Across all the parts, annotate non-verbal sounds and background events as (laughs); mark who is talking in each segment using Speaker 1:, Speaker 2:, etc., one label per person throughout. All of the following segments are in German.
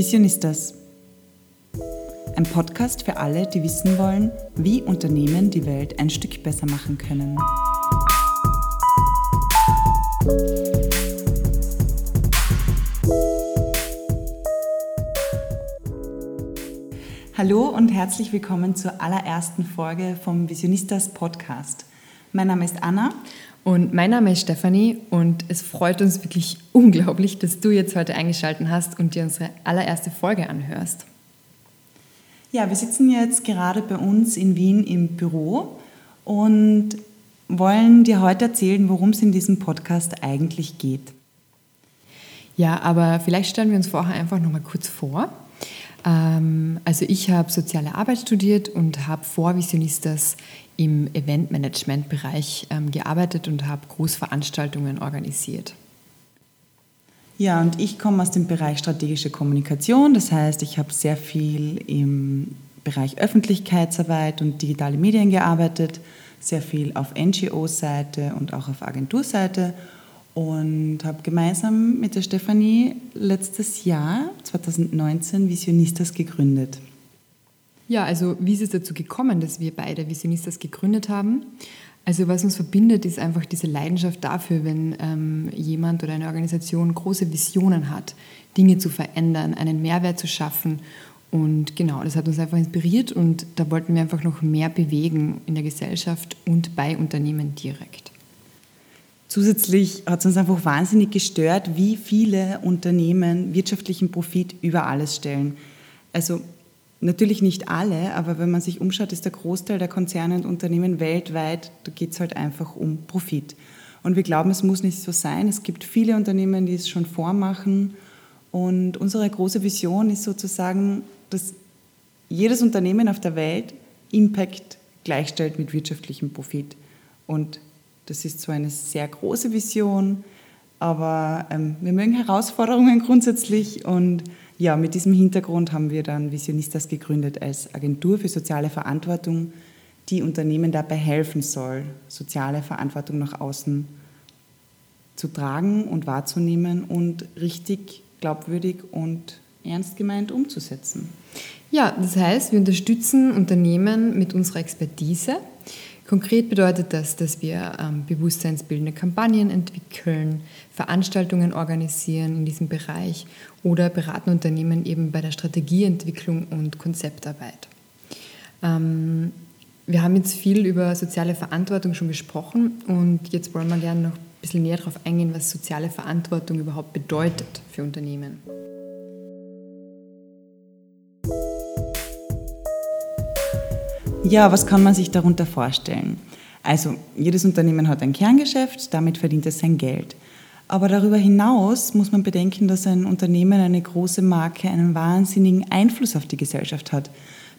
Speaker 1: Visionistas. Ein Podcast für alle, die wissen wollen, wie Unternehmen die Welt ein Stück besser machen können. Hallo und herzlich willkommen zur allerersten Folge vom Visionistas Podcast. Mein Name ist Anna
Speaker 2: und mein Name ist Stefanie und es freut uns wirklich unglaublich, dass du jetzt heute eingeschaltet hast und dir unsere allererste Folge anhörst.
Speaker 1: Ja, wir sitzen jetzt gerade bei uns in Wien im Büro und wollen dir heute erzählen, worum es in diesem Podcast eigentlich geht.
Speaker 2: Ja, aber vielleicht stellen wir uns vorher einfach noch mal kurz vor. Ähm, also ich habe soziale Arbeit studiert und habe vor Visionistas im Eventmanagement-Bereich ähm, gearbeitet und habe Großveranstaltungen organisiert.
Speaker 1: Ja, und ich komme aus dem Bereich strategische Kommunikation. Das heißt, ich habe sehr viel im Bereich Öffentlichkeitsarbeit und digitale Medien gearbeitet, sehr viel auf NGO-Seite und auch auf Agenturseite und habe gemeinsam mit der Stefanie letztes Jahr, 2019, Visionistas gegründet.
Speaker 2: Ja, also wie ist es dazu gekommen, dass wir beide Visionistas gegründet haben? Also was uns verbindet, ist einfach diese Leidenschaft dafür, wenn ähm, jemand oder eine Organisation große Visionen hat, Dinge zu verändern, einen Mehrwert zu schaffen. Und genau, das hat uns einfach inspiriert und da wollten wir einfach noch mehr bewegen in der Gesellschaft und bei Unternehmen direkt.
Speaker 1: Zusätzlich hat es uns einfach wahnsinnig gestört, wie viele Unternehmen wirtschaftlichen Profit über alles stellen. Also Natürlich nicht alle, aber wenn man sich umschaut, ist der Großteil der Konzerne und Unternehmen weltweit, da geht es halt einfach um Profit. Und wir glauben, es muss nicht so sein. Es gibt viele Unternehmen, die es schon vormachen. Und unsere große Vision ist sozusagen, dass jedes Unternehmen auf der Welt Impact gleichstellt mit wirtschaftlichem Profit. Und das ist zwar eine sehr große Vision, aber ähm, wir mögen Herausforderungen grundsätzlich und ja, mit diesem Hintergrund haben wir dann Visionistas gegründet als Agentur für soziale Verantwortung, die Unternehmen dabei helfen soll, soziale Verantwortung nach außen zu tragen und wahrzunehmen und richtig glaubwürdig und ernst gemeint umzusetzen.
Speaker 2: Ja, das heißt, wir unterstützen Unternehmen mit unserer Expertise. Konkret bedeutet das, dass wir ähm, bewusstseinsbildende Kampagnen entwickeln, Veranstaltungen organisieren in diesem Bereich oder beraten Unternehmen eben bei der Strategieentwicklung und Konzeptarbeit. Ähm, wir haben jetzt viel über soziale Verantwortung schon gesprochen und jetzt wollen wir gerne noch ein bisschen näher darauf eingehen, was soziale Verantwortung überhaupt bedeutet für Unternehmen.
Speaker 1: Ja, was kann man sich darunter vorstellen? Also, jedes Unternehmen hat ein Kerngeschäft, damit verdient es sein Geld. Aber darüber hinaus muss man bedenken, dass ein Unternehmen, eine große Marke einen wahnsinnigen Einfluss auf die Gesellschaft hat.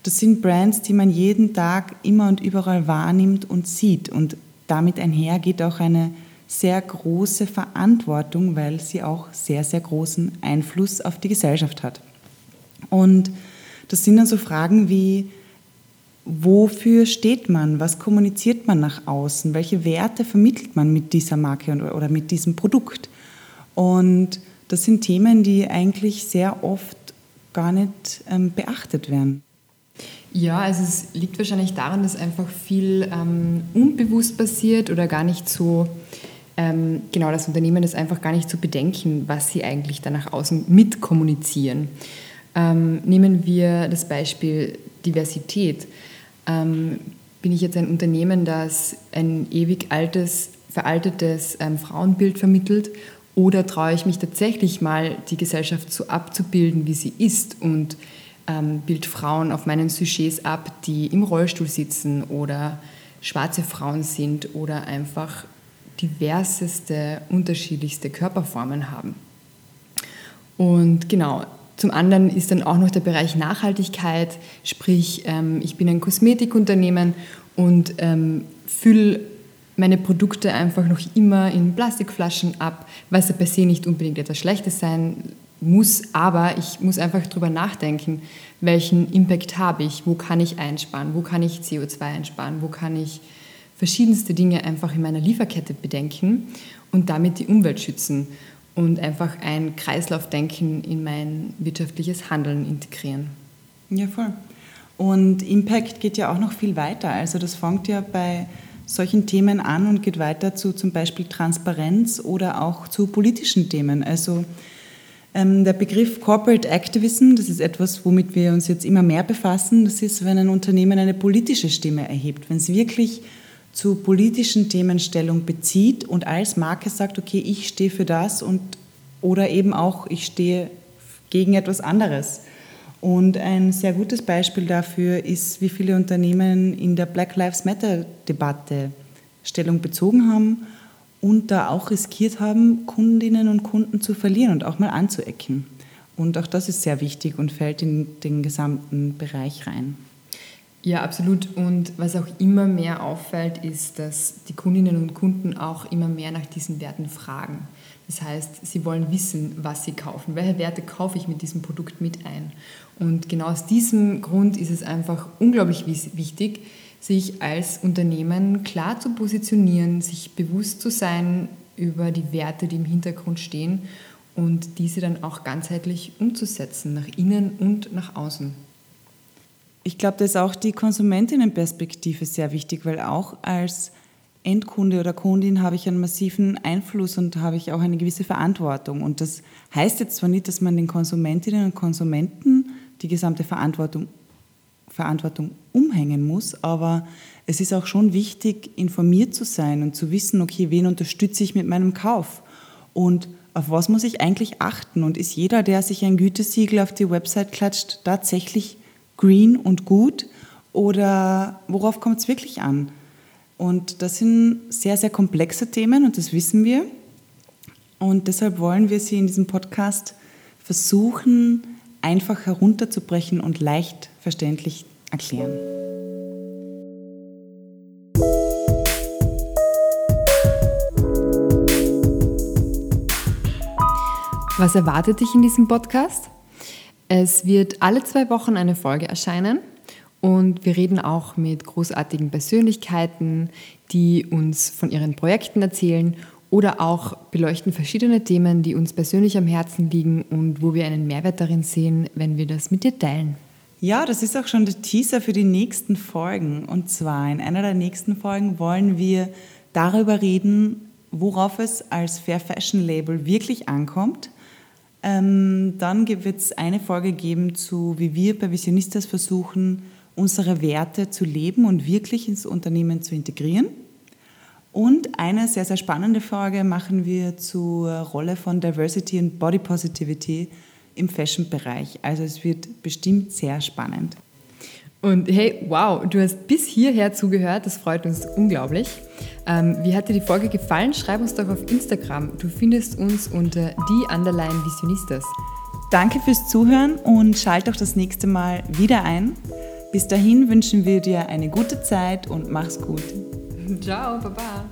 Speaker 1: Das sind Brands, die man jeden Tag immer und überall wahrnimmt und sieht. Und damit einher geht auch eine sehr große Verantwortung, weil sie auch sehr, sehr großen Einfluss auf die Gesellschaft hat. Und das sind dann so Fragen wie, wofür steht man, was kommuniziert man nach außen, welche Werte vermittelt man mit dieser Marke oder mit diesem Produkt. Und das sind Themen, die eigentlich sehr oft gar nicht ähm, beachtet werden.
Speaker 2: Ja, also es liegt wahrscheinlich daran, dass einfach viel ähm, unbewusst passiert oder gar nicht so, ähm, genau, das Unternehmen das einfach gar nicht so bedenken, was sie eigentlich da nach außen mitkommunizieren. Ähm, nehmen wir das Beispiel Diversität ähm, bin ich jetzt ein Unternehmen, das ein ewig altes, veraltetes ähm, Frauenbild vermittelt oder traue ich mich tatsächlich mal, die Gesellschaft so abzubilden, wie sie ist und ähm, bild Frauen auf meinen Sujets ab, die im Rollstuhl sitzen oder schwarze Frauen sind oder einfach diverseste, unterschiedlichste Körperformen haben. Und genau, zum anderen ist dann auch noch der Bereich Nachhaltigkeit, sprich ähm, ich bin ein Kosmetikunternehmen und ähm, fülle meine Produkte einfach noch immer in Plastikflaschen ab, was ja per se nicht unbedingt etwas Schlechtes sein muss, aber ich muss einfach darüber nachdenken, welchen Impact habe ich, wo kann ich einsparen, wo kann ich CO2 einsparen, wo kann ich verschiedenste Dinge einfach in meiner Lieferkette bedenken und damit die Umwelt schützen. Und einfach ein Kreislaufdenken in mein wirtschaftliches Handeln integrieren.
Speaker 1: Ja, voll. Und Impact geht ja auch noch viel weiter. Also das fängt ja bei solchen Themen an und geht weiter zu zum Beispiel Transparenz oder auch zu politischen Themen. Also ähm, der Begriff Corporate Activism, das ist etwas, womit wir uns jetzt immer mehr befassen. Das ist, wenn ein Unternehmen eine politische Stimme erhebt, wenn es wirklich zu politischen Themen Stellung bezieht und als Marke sagt, okay, ich stehe für das und oder eben auch, ich stehe gegen etwas anderes. Und ein sehr gutes Beispiel dafür ist, wie viele Unternehmen in der Black Lives Matter-Debatte Stellung bezogen haben und da auch riskiert haben, Kundinnen und Kunden zu verlieren und auch mal anzuecken. Und auch das ist sehr wichtig und fällt in den gesamten Bereich rein.
Speaker 2: Ja, absolut. Und was auch immer mehr auffällt, ist, dass die Kundinnen und Kunden auch immer mehr nach diesen Werten fragen. Das heißt, sie wollen wissen, was sie kaufen. Welche Werte kaufe ich mit diesem Produkt mit ein? Und genau aus diesem Grund ist es einfach unglaublich wichtig, sich als Unternehmen klar zu positionieren, sich bewusst zu sein über die Werte, die im Hintergrund stehen und diese dann auch ganzheitlich umzusetzen, nach innen und nach außen.
Speaker 1: Ich glaube, da ist auch die Konsumentinnenperspektive sehr wichtig, weil auch als Endkunde oder Kundin habe ich einen massiven Einfluss und habe ich auch eine gewisse Verantwortung. Und das heißt jetzt zwar nicht, dass man den Konsumentinnen und Konsumenten die gesamte Verantwortung Verantwortung umhängen muss, aber es ist auch schon wichtig, informiert zu sein und zu wissen, okay, wen unterstütze ich mit meinem Kauf und auf was muss ich eigentlich achten und ist jeder, der sich ein Gütesiegel auf die Website klatscht, tatsächlich green und gut oder worauf kommt es wirklich an? Und das sind sehr, sehr komplexe Themen und das wissen wir. Und deshalb wollen wir Sie in diesem Podcast versuchen, einfach herunterzubrechen und leicht verständlich erklären.
Speaker 2: Was erwartet dich in diesem Podcast? Es wird alle zwei Wochen eine Folge erscheinen und wir reden auch mit großartigen Persönlichkeiten, die uns von ihren Projekten erzählen oder auch beleuchten verschiedene Themen, die uns persönlich am Herzen liegen und wo wir einen Mehrwert darin sehen, wenn wir das mit dir teilen.
Speaker 1: Ja, das ist auch schon der Teaser für die nächsten Folgen. Und zwar in einer der nächsten Folgen wollen wir darüber reden, worauf es als Fair Fashion Label wirklich ankommt. Ähm, dann wird es eine Folge geben zu, wie wir bei Visionistas versuchen, unsere Werte zu leben und wirklich ins Unternehmen zu integrieren. Und eine sehr, sehr spannende Frage machen wir zur Rolle von Diversity und Body Positivity im Fashion-Bereich. Also es wird bestimmt sehr spannend.
Speaker 2: Und hey, wow, du hast bis hierher zugehört, das freut uns unglaublich. Ähm, wie hat dir die Folge gefallen? Schreib uns doch auf Instagram. Du findest uns unter die Underline Visionistas.
Speaker 1: Danke fürs Zuhören und schalt auch das nächste Mal wieder ein. Bis dahin wünschen wir dir eine gute Zeit und mach's gut. (laughs)
Speaker 2: Ciao, Baba.